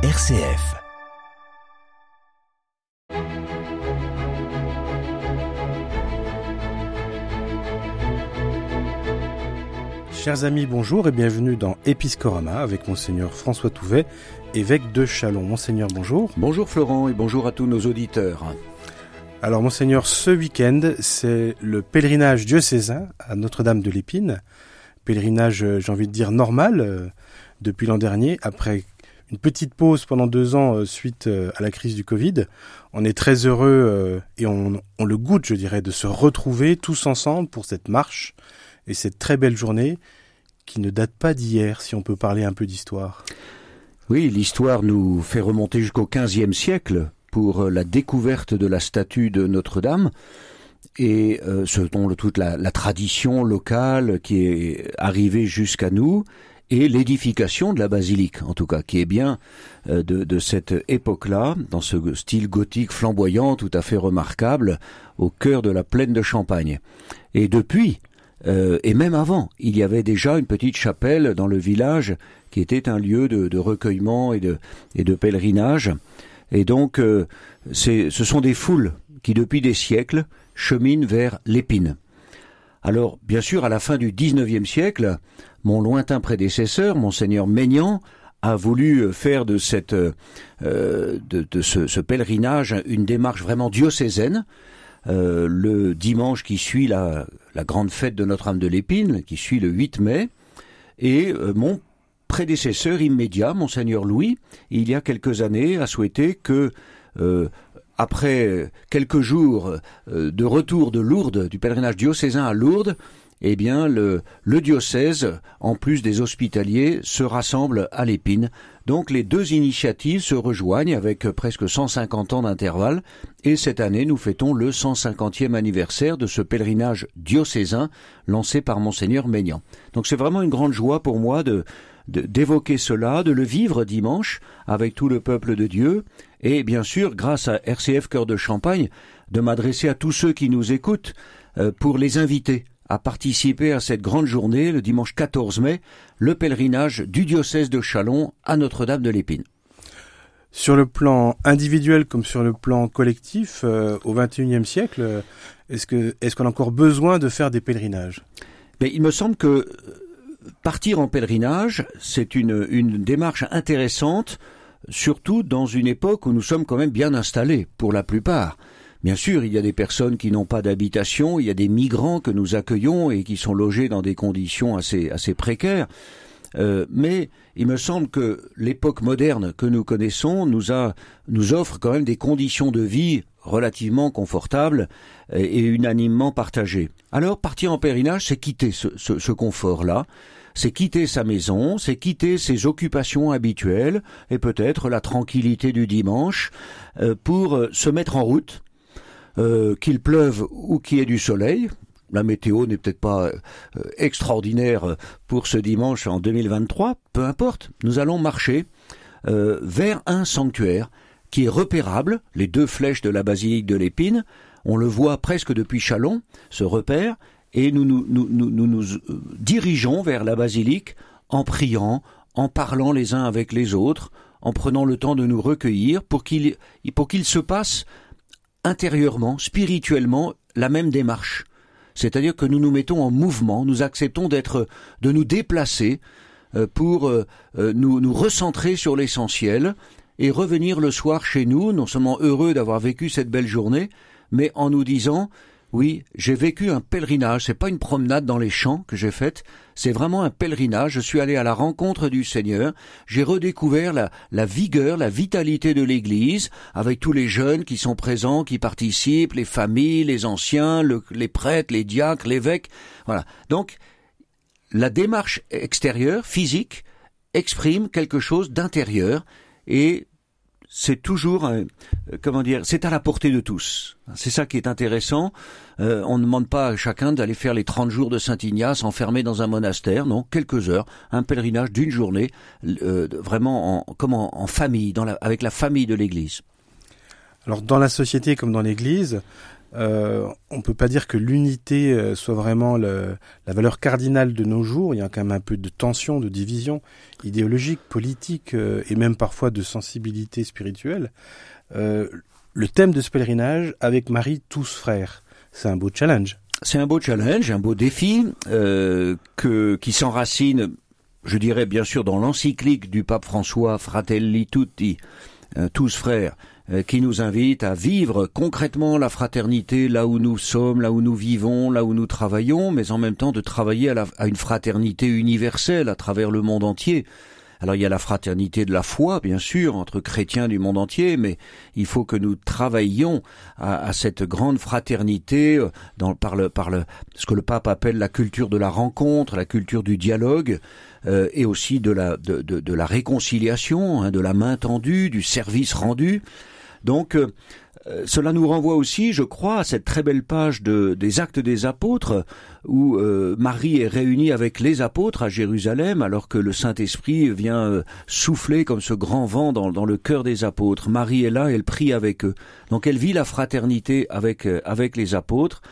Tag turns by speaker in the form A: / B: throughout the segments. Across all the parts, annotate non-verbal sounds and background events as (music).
A: RCF. Chers amis, bonjour et bienvenue dans Episcorama avec Monseigneur François Touvet, évêque de Chalon. Monseigneur, bonjour.
B: Bonjour Florent et bonjour à tous nos auditeurs.
A: Alors Monseigneur, ce week-end, c'est le pèlerinage diocésain à Notre-Dame de l'Épine. Pèlerinage, euh, j'ai envie de dire, normal euh, depuis l'an dernier, après une petite pause pendant deux ans euh, suite euh, à la crise du Covid. On est très heureux euh, et on, le goûte, je dirais, de se retrouver tous ensemble pour cette marche et cette très belle journée qui ne date pas d'hier, si on peut parler un peu d'histoire.
B: Oui, l'histoire nous fait remonter jusqu'au XVe siècle pour la découverte de la statue de Notre-Dame et euh, selon toute la tradition locale qui est arrivée jusqu'à nous et l'édification de la basilique, en tout cas, qui est bien euh, de, de, cette époque-là, dans ce style gothique flamboyant, tout à fait remarquable, au cœur de la plaine de Champagne. Et depuis, euh, et même avant, il y avait déjà une petite chapelle dans le village qui était un lieu de, de recueillement et de, et de pèlerinage. Et donc, euh, ce sont des foules qui, depuis des siècles, cheminent vers l'épine. Alors, bien sûr, à la fin du XIXe siècle, mon lointain prédécesseur, monseigneur Maignan, a voulu faire de, cette, euh, de, de ce, pèlerinage une démarche vraiment diocésaine. Euh, le dimanche qui suit la, grande fête de Notre-Dame de l'Épine, qui suit le 8 mai, et euh, mon prédécesseur immédiat, monseigneur Louis, il y a quelques années, a souhaité que euh, après quelques jours euh, de retour de Lourdes, du pèlerinage diocésain à Lourdes, eh bien, le, diocèse, en plus des hospitaliers, se rassemble à l'épine. Donc, les deux initiatives se rejoignent avec presque 150 ans d'intervalle. Et cette année, nous fêtons le 150e anniversaire de ce pèlerinage diocésain lancé par Monseigneur Maignan. Donc, c'est vraiment une grande joie pour moi de, d'évoquer cela, de le vivre dimanche avec tout le peuple de Dieu, et bien sûr, grâce à RCF Cœur de Champagne, de m'adresser à tous ceux qui nous écoutent euh, pour les inviter à participer à cette grande journée le dimanche 14 mai, le pèlerinage du diocèse de Chalon à Notre-Dame de l'Épine.
A: Sur le plan individuel comme sur le plan collectif, euh, au XXIe siècle, est-ce qu'on a encore besoin de faire des pèlerinages?
B: Mais il me semble que partir en pèlerinage, c'est une, une démarche intéressante, surtout dans une époque où nous sommes quand même bien installés, pour la plupart. Bien sûr, il y a des personnes qui n'ont pas d'habitation, il y a des migrants que nous accueillons et qui sont logés dans des conditions assez, assez précaires. Euh, mais il me semble que l'époque moderne que nous connaissons nous, a, nous offre quand même des conditions de vie relativement confortables et, unanimement partagées. Alors partir en pèlerinage, c'est quitter ce, confort-là, c'est quitter sa maison, c'est quitter ses occupations habituelles et peut-être la tranquillité du dimanche euh, pour se mettre en route, euh, qu'il pleuve ou qu'il y ait du soleil, la météo n'est peut-être pas euh, extraordinaire pour ce dimanche en 2023, peu importe, nous allons marcher euh, vers un sanctuaire qui est repérable, les deux flèches de la basilique de l'Épine, on le voit presque depuis Chalon, ce repère, et nous nous, nous, nous, nous, nous dirigeons vers la basilique en priant, en parlant les uns avec les autres, en prenant le temps de nous recueillir pour qu'il pour qu'il se passe intérieurement, spirituellement, la même démarche. C'est-à-dire que nous nous mettons en mouvement, nous acceptons de nous déplacer pour nous, nous recentrer sur l'essentiel et revenir le soir chez nous, non seulement heureux d'avoir vécu cette belle journée, mais en nous disant oui, j'ai vécu un pèlerinage, c'est pas une promenade dans les champs que j'ai faite, c'est vraiment un pèlerinage, je suis allé à la rencontre du Seigneur, j'ai redécouvert la, la, vigueur, la vitalité de l'Église, avec tous les jeunes qui sont présents, qui participent, les familles, les anciens, le, les prêtres, les diacres, l'évêque, voilà. Donc, la démarche extérieure, physique, exprime quelque chose d'intérieur, et c'est toujours, euh, comment dire, c'est à la portée de tous. C'est ça qui est intéressant. Euh, on ne demande pas à chacun d'aller faire les 30 jours de Saint-Ignace enfermé dans un monastère, non, quelques heures, un pèlerinage d'une journée, euh, vraiment en, comme en, en famille, dans la, avec la famille de l'Église.
A: Alors dans la société comme dans l'Église, euh, on peut pas dire que l'unité euh, soit vraiment le, la valeur cardinale de nos jours. Il y a quand même un peu de tension, de division idéologique, politique euh, et même parfois de sensibilité spirituelle. Euh, le thème de ce pèlerinage avec Marie tous frères, c'est un beau challenge.
B: C'est un beau challenge, un beau défi euh, que, qui s'enracine, je dirais bien sûr, dans l'encyclique du pape François Fratelli Tutti, euh, tous frères, qui nous invite à vivre concrètement la fraternité là où nous sommes, là où nous vivons, là où nous travaillons, mais en même temps de travailler à, la, à une fraternité universelle à travers le monde entier. Alors il y a la fraternité de la foi, bien sûr, entre chrétiens du monde entier, mais il faut que nous travaillions à, à cette grande fraternité euh, dans, par, le, par le, ce que le pape appelle la culture de la rencontre, la culture du dialogue, euh, et aussi de la, de, de, de la réconciliation, hein, de la main tendue, du service rendu. Donc euh, cela nous renvoie aussi, je crois, à cette très belle page de, des Actes des Apôtres, où euh, Marie est réunie avec les apôtres à Jérusalem, alors que le Saint-Esprit vient euh, souffler comme ce grand vent dans, le cœur des apôtres. Marie est là, elle prie avec eux. Donc elle vit la fraternité avec, euh, avec les apôtres.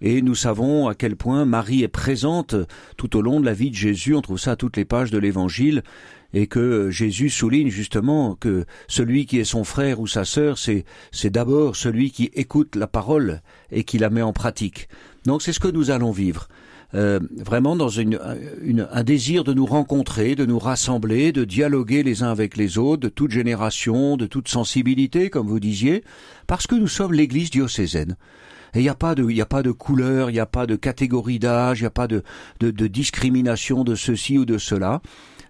B: Et nous savons à quel point Marie est présente tout au long de la vie de Jésus. On trouve ça à toutes les pages de l'Évangile et que Jésus souligne justement que celui qui est son frère ou sa sœur, c'est, c'est d'abord celui qui écoute la parole et qui la met en pratique. Donc c'est ce que nous allons vivre. Euh, vraiment dans une, une, un désir de nous rencontrer, de nous rassembler, de dialoguer les uns avec les autres, de toute génération, de toute sensibilité, comme vous disiez, parce que nous sommes l'Église diocésaine. Et il n'y a pas de, il a pas de couleur, il n'y a pas de catégorie d'âge, il n'y a pas de, de, de discrimination de ceci ou de cela.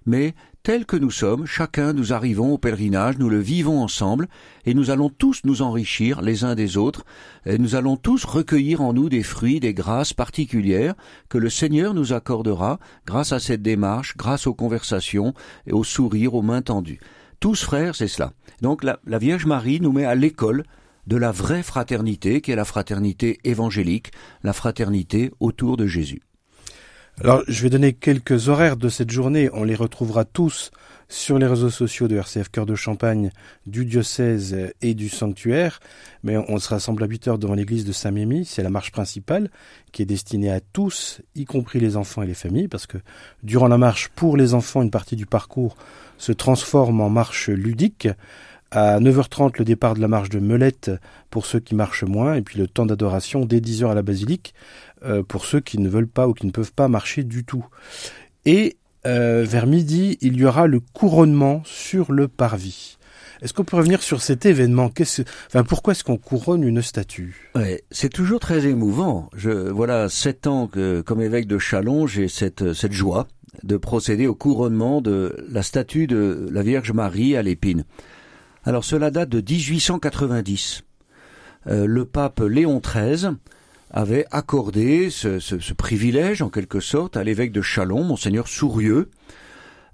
B: Mais tel que nous sommes, chacun nous arrivons au pèlerinage, nous le vivons ensemble, et nous allons tous nous enrichir les uns des autres, et nous allons tous recueillir en nous des fruits, des grâces particulières que le Seigneur nous accordera grâce à cette démarche, grâce aux conversations et aux sourires, aux mains tendues. Tous frères, c'est cela. Donc la, la Vierge Marie nous met à l'école de la vraie fraternité, qui est la fraternité évangélique, la fraternité autour de Jésus.
A: Alors, je vais donner quelques horaires de cette journée. On les retrouvera tous sur les réseaux sociaux de RCF Cœur de Champagne, du diocèse et du sanctuaire. Mais on se rassemble à 8 heures devant l'église de Saint-Mémy. C'est la marche principale qui est destinée à tous, y compris les enfants et les familles, parce que durant la marche, pour les enfants, une partie du parcours se transforme en marche ludique. À 9h30, le départ de la marche de Melette pour ceux qui marchent moins, et puis le temps d'adoration dès 10h à la basilique euh, pour ceux qui ne veulent pas ou qui ne peuvent pas marcher du tout. Et euh, vers midi, il y aura le couronnement sur le parvis. Est-ce qu'on peut revenir sur cet événement? Enfin, pourquoi est-ce qu'on couronne une statue?
B: C'est toujours très émouvant. Je, voilà, sept ans que, comme évêque de Chalon, j'ai cette, cette joie de procéder au couronnement de la statue de la Vierge Marie à l'épine. Alors cela date de 1890. Euh, le pape Léon XIII avait accordé ce, privilège, en quelque sorte, à l'évêque de Chalon, monseigneur Sourieux,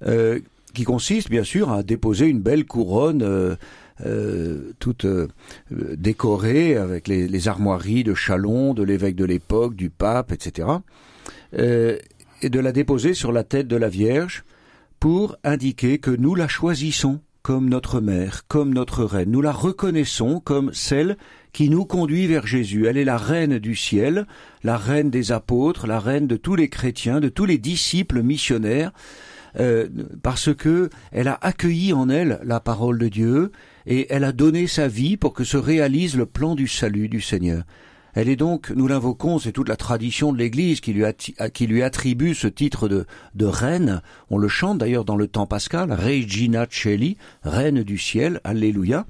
B: euh, qui consiste bien sûr à déposer une belle couronne euh, euh, toute décorée avec les, les, armoiries de Chalon, de l'évêque de l'époque, du pape, etc., et de la déposer sur la tête de la Vierge pour indiquer que nous la choisissons comme notre mère, comme notre reine. Nous la reconnaissons comme celle qui nous conduit vers Jésus. Elle est la reine du ciel, la reine des apôtres, la reine de tous les chrétiens, de tous les disciples missionnaires, euh, parce que elle a accueilli en elle la parole de Dieu et elle a donné sa vie pour que se réalise le plan du salut du Seigneur. Elle est donc, nous l'invoquons, c'est toute la tradition de l'Église qui lui, attribue ce titre de, de reine. On le chante d'ailleurs dans le temps pascal, Regina Celi, reine du ciel, Alléluia.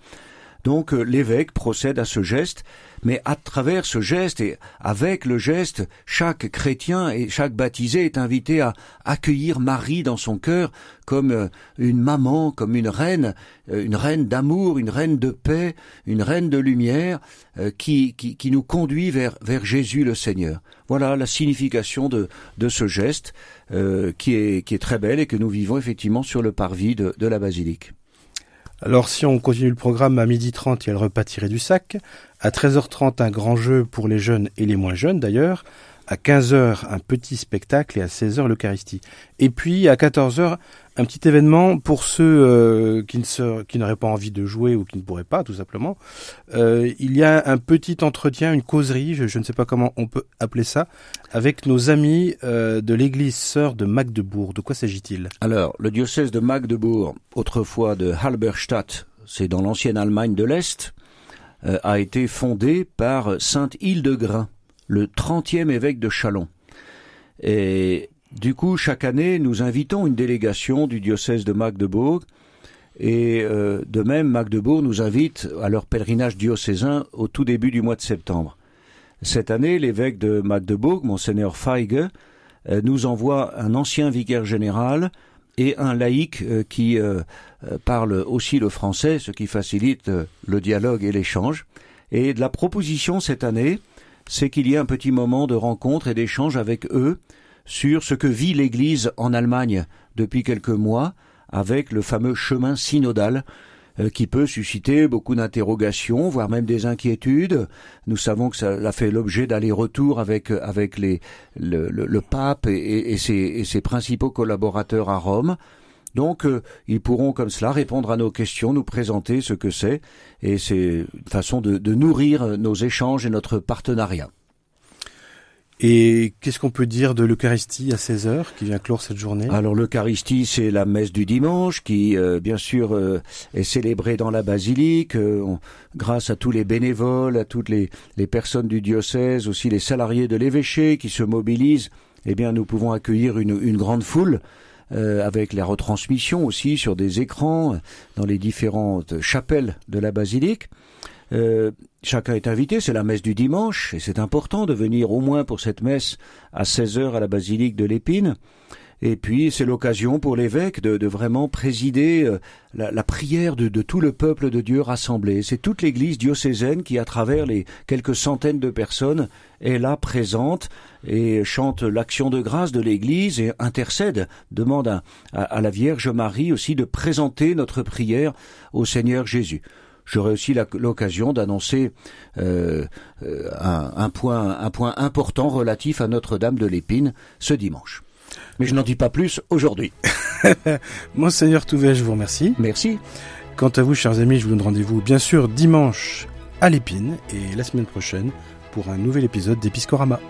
B: Donc euh, l'évêque procède à ce geste, mais à travers ce geste et avec le geste, chaque chrétien et chaque baptisé est invité à accueillir Marie dans son cœur comme euh, une maman, comme une reine, euh, une reine d'amour, une reine de paix, une reine de lumière qui, qui, qui, nous conduit vers, vers Jésus le Seigneur. Voilà la signification de, de ce geste qui, est, qui est très belle et que nous vivons effectivement sur le parvis de, de la basilique.
A: Alors si on continue le programme à midi 30, il y a le repas tiré du sac. À 13h30, un grand jeu pour les jeunes et les moins jeunes d'ailleurs. À 15h, un petit spectacle et à 16h, l'Eucharistie. Et puis, à 14h, un petit événement pour ceux euh, qui, ne n'auraient pas envie de jouer ou qui ne pourraient pas, tout simplement. Euh, il y a un petit entretien, une causerie, je, ne sais pas comment on peut appeler ça, avec nos amis euh, de l'église sœur de Magdebourg. De quoi s'agit-il?
B: Alors, le diocèse de Magdebourg, autrefois de Halberstadt, c'est dans l'ancienne Allemagne de l'Est, a été fondé par Sainte Hildegrain le 30e évêque de Châlons. Et du coup, chaque année, nous invitons une délégation du diocèse de Magdebourg. Et euh, de même, Magdebourg nous invite à leur pèlerinage diocésain au tout début du mois de septembre. Cette année, l'évêque de Magdebourg, monseigneur Feige, euh, nous envoie un ancien vicaire général et un laïc euh, qui parle aussi le français, ce qui facilite le dialogue et l'échange. Et de la proposition cette année, c'est qu'il y ait un petit moment de rencontre et d'échange avec eux sur ce que vit l'Église en Allemagne depuis quelques mois avec le fameux chemin synodal euh, qui peut susciter beaucoup d'interrogations, voire même des inquiétudes. Nous savons que ça fait l'objet d'allers-retours avec avec le, pape et, ses, principaux collaborateurs à Rome. Donc, euh, ils pourront comme cela répondre à nos questions, nous présenter ce que c'est, et c'est une façon de, nourrir nos échanges et notre partenariat.
A: Et qu'est-ce qu'on peut dire de l'Eucharistie à 16h qui vient clore cette journée?
B: Alors l'Eucharistie, c'est la messe du dimanche qui, euh, bien sûr, euh, est célébrée dans la basilique, grâce à tous les bénévoles, à toutes les, les personnes du diocèse, aussi les salariés de l'évêché qui se mobilisent. Eh bien, nous pouvons accueillir une, une grande foule euh, avec la retransmission aussi sur des écrans dans les différentes chapelles de la basilique. Euh, chacun est invité, c'est la messe du dimanche, et c'est important de venir au moins pour cette messe à 16 heures à la basilique de l'Épine. Et puis c'est l'occasion pour l'évêque de, vraiment présider euh, la, prière de, tout le peuple de Dieu rassemblé. C'est toute l'Église diocésaine qui, à travers les quelques centaines de personnes, est là présente et chante l'action de grâce de l'Église et intercède, demande à, la Vierge Marie aussi de présenter notre prière au Seigneur Jésus j'aurai aussi l'occasion d'annoncer euh, euh, un, point, un point important relatif à Notre-Dame de l'Épine ce dimanche. Mais je n'en dis pas plus aujourd'hui. (laughs)
A: Monseigneur Touvet, je vous remercie.
B: Merci.
A: Quant à vous, chers amis, je vous donne rendez-vous bien sûr dimanche à l'Épine et la semaine prochaine pour un nouvel épisode d'Episcorama.